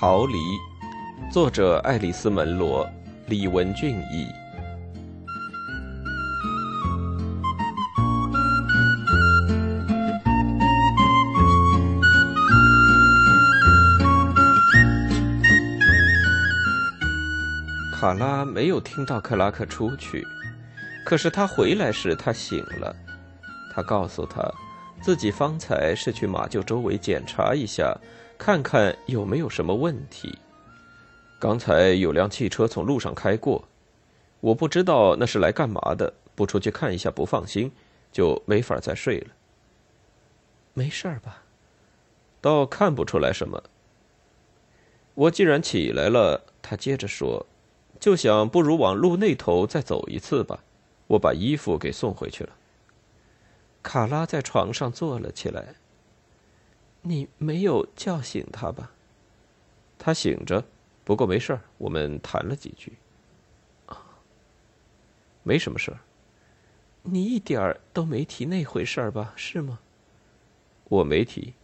逃离，作者爱丽丝·门罗，李文俊译。卡拉没有听到克拉克出去，可是他回来时，他醒了。他告诉他，自己方才是去马厩周围检查一下。看看有没有什么问题。刚才有辆汽车从路上开过，我不知道那是来干嘛的，不出去看一下不放心，就没法再睡了。没事吧？倒看不出来什么。我既然起来了，他接着说，就想不如往路那头再走一次吧。我把衣服给送回去了。卡拉在床上坐了起来。你没有叫醒他吧？他醒着，不过没事儿。我们谈了几句。啊，没什么事儿。你一点儿都没提那回事儿吧？是吗？我没提。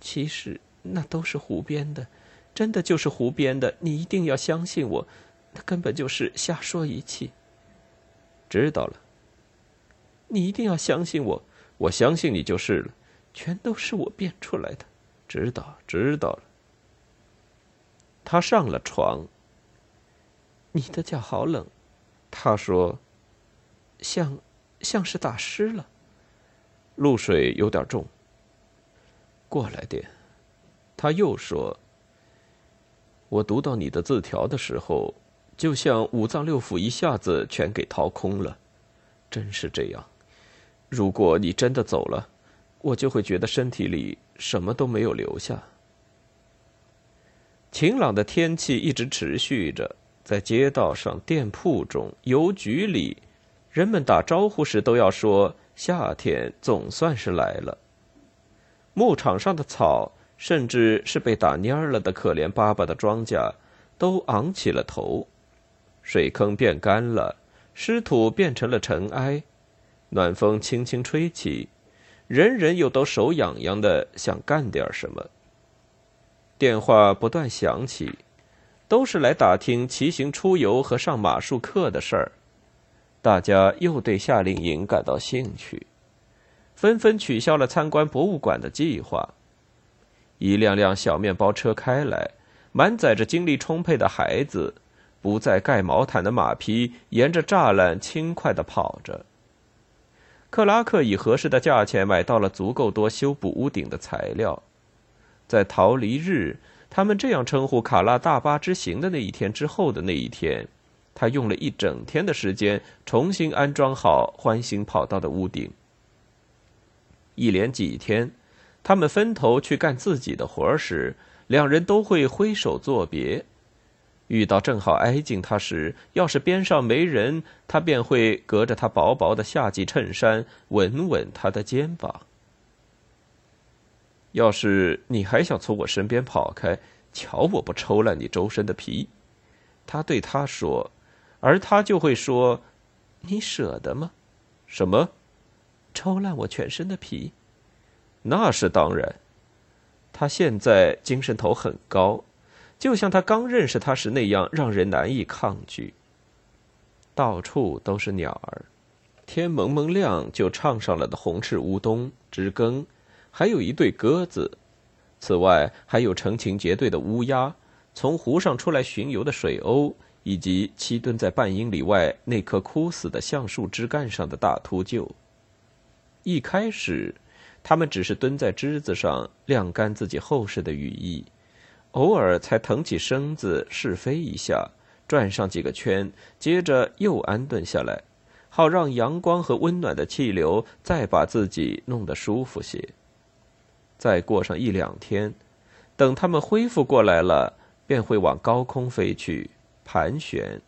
其实那都是胡编的，真的就是胡编的。你一定要相信我，那根本就是瞎说一气。知道了。你一定要相信我，我相信你就是了。全都是我编出来的，知道知道了。他上了床。你的脚好冷，他说，像像是打湿了，露水有点重。过来点。他又说，我读到你的字条的时候，就像五脏六腑一下子全给掏空了，真是这样。如果你真的走了。我就会觉得身体里什么都没有留下。晴朗的天气一直持续着，在街道上、店铺中、邮局里，人们打招呼时都要说：“夏天总算是来了。”牧场上的草，甚至是被打蔫了的可怜巴巴的庄稼，都昂起了头。水坑变干了，湿土变成了尘埃，暖风轻轻吹起。人人又都手痒痒的，想干点什么。电话不断响起，都是来打听骑行出游和上马术课的事儿。大家又对夏令营感到兴趣，纷纷取消了参观博物馆的计划。一辆辆小面包车开来，满载着精力充沛的孩子，不再盖毛毯的马匹沿着栅栏轻快的跑着。克拉克以合适的价钱买到了足够多修补屋顶的材料，在逃离日，他们这样称呼卡拉大巴之行的那一天之后的那一天，他用了一整天的时间重新安装好欢欣跑道的屋顶。一连几天，他们分头去干自己的活时，两人都会挥手作别。遇到正好挨近他时，要是边上没人，他便会隔着他薄薄的夏季衬衫吻吻他的肩膀。要是你还想从我身边跑开，瞧我不抽烂你周身的皮！他对他说，而他就会说：“你舍得吗？”什么？抽烂我全身的皮？那是当然。他现在精神头很高。就像他刚认识他时那样，让人难以抗拒。到处都是鸟儿，天蒙蒙亮就唱上了的红翅乌冬、知更，还有一对鸽子。此外，还有成群结队的乌鸦，从湖上出来巡游的水鸥，以及栖蹲在半英里外那棵枯死的橡树枝干上的大秃鹫。一开始，他们只是蹲在枝子上晾干自己厚实的羽翼。偶尔才腾起身子试飞一下，转上几个圈，接着又安顿下来，好让阳光和温暖的气流再把自己弄得舒服些。再过上一两天，等他们恢复过来了，便会往高空飞去，盘旋，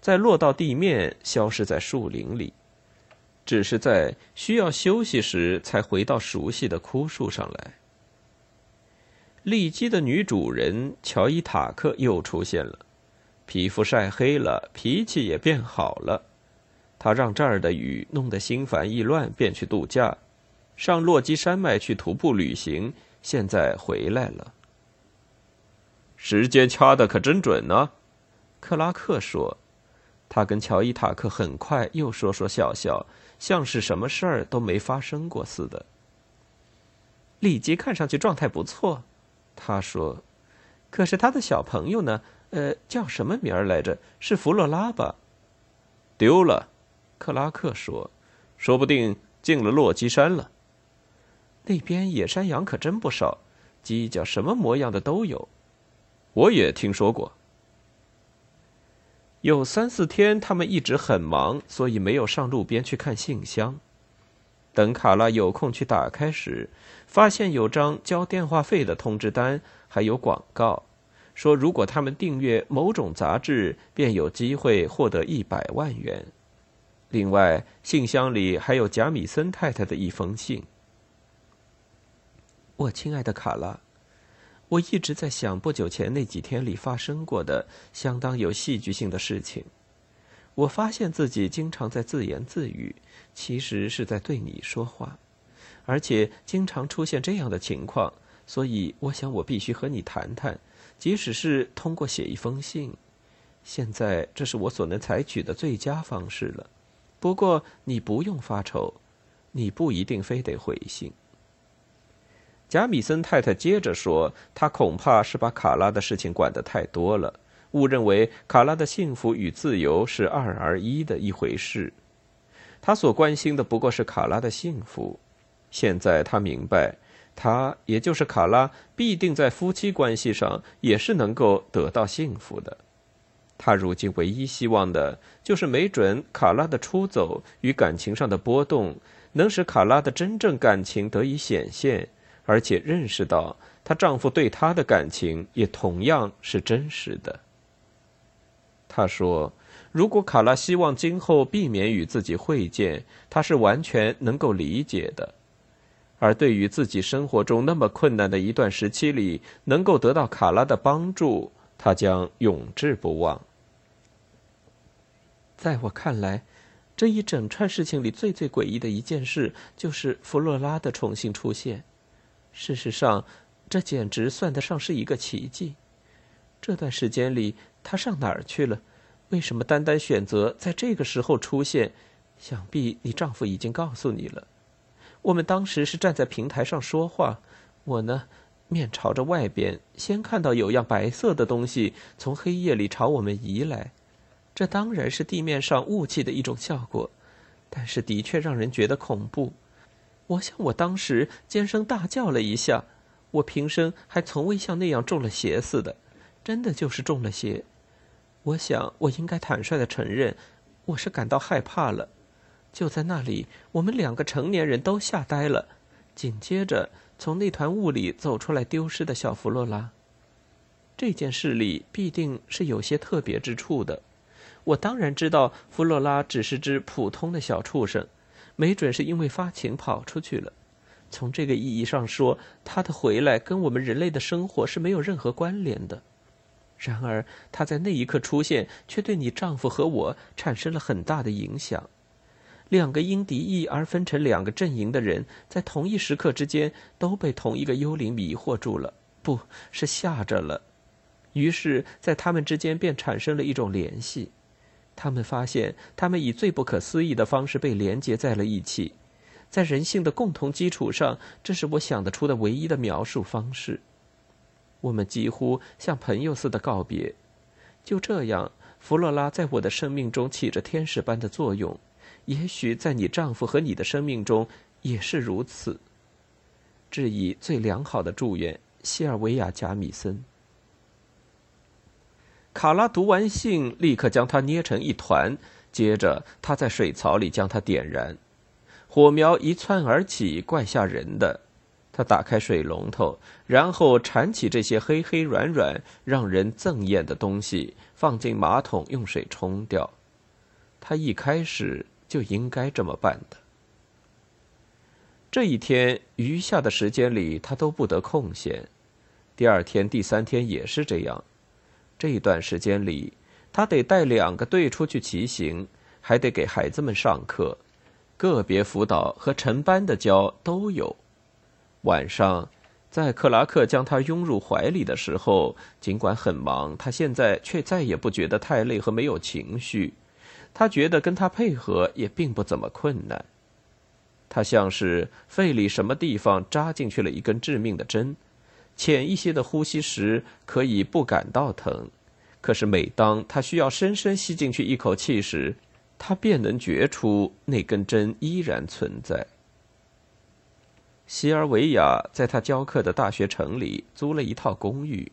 再落到地面，消失在树林里，只是在需要休息时才回到熟悉的枯树上来。利基的女主人乔伊塔克又出现了，皮肤晒黑了，脾气也变好了。她让这儿的雨弄得心烦意乱，便去度假，上洛基山脉去徒步旅行。现在回来了。时间掐的可真准呢。克拉克说：“他跟乔伊塔克很快又说说笑笑，像是什么事儿都没发生过似的。”利基看上去状态不错，他说：“可是他的小朋友呢？呃，叫什么名儿来着？是弗洛拉吧？”丢了，克拉克说：“说不定进了落基山了。那边野山羊可真不少，犄角什么模样的都有。我也听说过。”有三四天，他们一直很忙，所以没有上路边去看信箱。等卡拉有空去打开时，发现有张交电话费的通知单，还有广告，说如果他们订阅某种杂志，便有机会获得一百万元。另外，信箱里还有贾米森太太的一封信。我亲爱的卡拉，我一直在想不久前那几天里发生过的相当有戏剧性的事情。我发现自己经常在自言自语，其实是在对你说话，而且经常出现这样的情况，所以我想我必须和你谈谈，即使是通过写一封信。现在这是我所能采取的最佳方式了。不过你不用发愁，你不一定非得回信。贾米森太太接着说：“她恐怕是把卡拉的事情管得太多了。”误认为卡拉的幸福与自由是二而一的一回事，他所关心的不过是卡拉的幸福。现在他明白，他也就是卡拉，必定在夫妻关系上也是能够得到幸福的。他如今唯一希望的就是，没准卡拉的出走与感情上的波动，能使卡拉的真正感情得以显现，而且认识到她丈夫对她的感情也同样是真实的。他说：“如果卡拉希望今后避免与自己会见，他是完全能够理解的。而对于自己生活中那么困难的一段时期里，能够得到卡拉的帮助，他将永志不忘。在我看来，这一整串事情里最最诡异的一件事，就是弗洛拉的重新出现。事实上，这简直算得上是一个奇迹。这段时间里。”他上哪儿去了？为什么单单选择在这个时候出现？想必你丈夫已经告诉你了。我们当时是站在平台上说话，我呢，面朝着外边，先看到有样白色的东西从黑夜里朝我们移来。这当然是地面上雾气的一种效果，但是的确让人觉得恐怖。我想我当时尖声大叫了一下，我平生还从未像那样中了邪似的，真的就是中了邪。我想，我应该坦率的承认，我是感到害怕了。就在那里，我们两个成年人都吓呆了。紧接着，从那团雾里走出来丢失的小弗洛拉。这件事里必定是有些特别之处的。我当然知道，弗洛拉只是只普通的小畜生，没准是因为发情跑出去了。从这个意义上说，他的回来跟我们人类的生活是没有任何关联的。然而，他在那一刻出现，却对你丈夫和我产生了很大的影响。两个因敌意而分成两个阵营的人，在同一时刻之间都被同一个幽灵迷惑住了，不是吓着了。于是，在他们之间便产生了一种联系。他们发现，他们以最不可思议的方式被连接在了一起，在人性的共同基础上，这是我想得出的唯一的描述方式。我们几乎像朋友似的告别，就这样，弗洛拉在我的生命中起着天使般的作用，也许在你丈夫和你的生命中也是如此。致以最良好的祝愿，西尔维亚·贾米森。卡拉读完信，立刻将它捏成一团，接着他在水槽里将它点燃，火苗一窜而起，怪吓人的。他打开水龙头，然后铲起这些黑黑软软、让人憎厌的东西，放进马桶用水冲掉。他一开始就应该这么办的。这一天余下的时间里，他都不得空闲。第二天、第三天也是这样。这一段时间里，他得带两个队出去骑行，还得给孩子们上课，个别辅导和成班的教都有。晚上，在克拉克将他拥入怀里的时候，尽管很忙，他现在却再也不觉得太累和没有情绪。他觉得跟他配合也并不怎么困难。他像是肺里什么地方扎进去了一根致命的针，浅一些的呼吸时可以不感到疼，可是每当他需要深深吸进去一口气时，他便能觉出那根针依然存在。西尔维亚在他教课的大学城里租了一套公寓，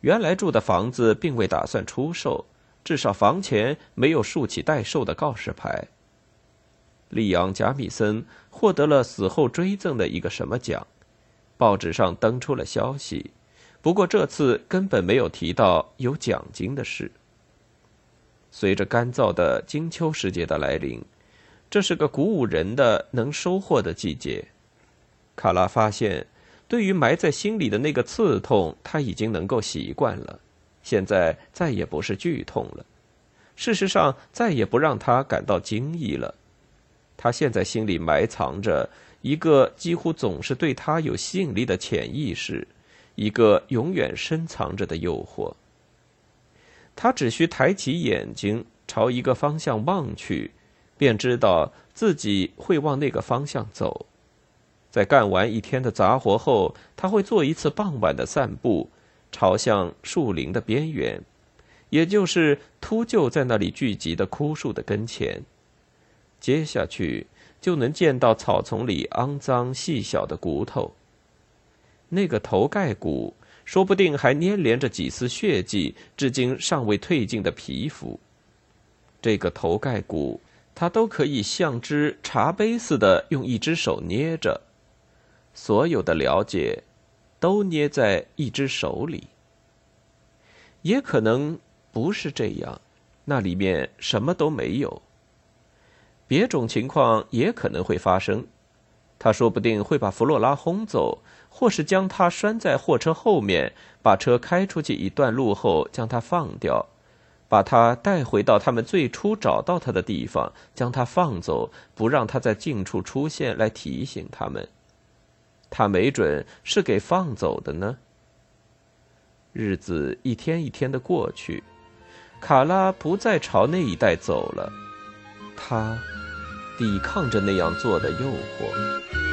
原来住的房子并未打算出售。至少房前没有竖起待售的告示牌。利昂·贾米森获得了死后追赠的一个什么奖？报纸上登出了消息，不过这次根本没有提到有奖金的事。随着干燥的金秋时节的来临，这是个鼓舞人的能收获的季节。卡拉发现，对于埋在心里的那个刺痛，他已经能够习惯了。现在再也不是剧痛了，事实上再也不让他感到惊异了。他现在心里埋藏着一个几乎总是对他有吸引力的潜意识，一个永远深藏着的诱惑。他只需抬起眼睛朝一个方向望去，便知道自己会往那个方向走。在干完一天的杂活后，他会做一次傍晚的散步。朝向树林的边缘，也就是秃鹫在那里聚集的枯树的跟前。接下去就能见到草丛里肮脏细小的骨头。那个头盖骨说不定还粘连着几丝血迹，至今尚未褪尽的皮肤。这个头盖骨，他都可以像只茶杯似的用一只手捏着。所有的了解。都捏在一只手里，也可能不是这样，那里面什么都没有。别种情况也可能会发生，他说不定会把弗洛拉轰走，或是将他拴在货车后面，把车开出去一段路后将他放掉，把他带回到他们最初找到他的地方，将他放走，不让他在近处出现，来提醒他们。他没准是给放走的呢。日子一天一天的过去，卡拉不再朝那一带走了，他抵抗着那样做的诱惑。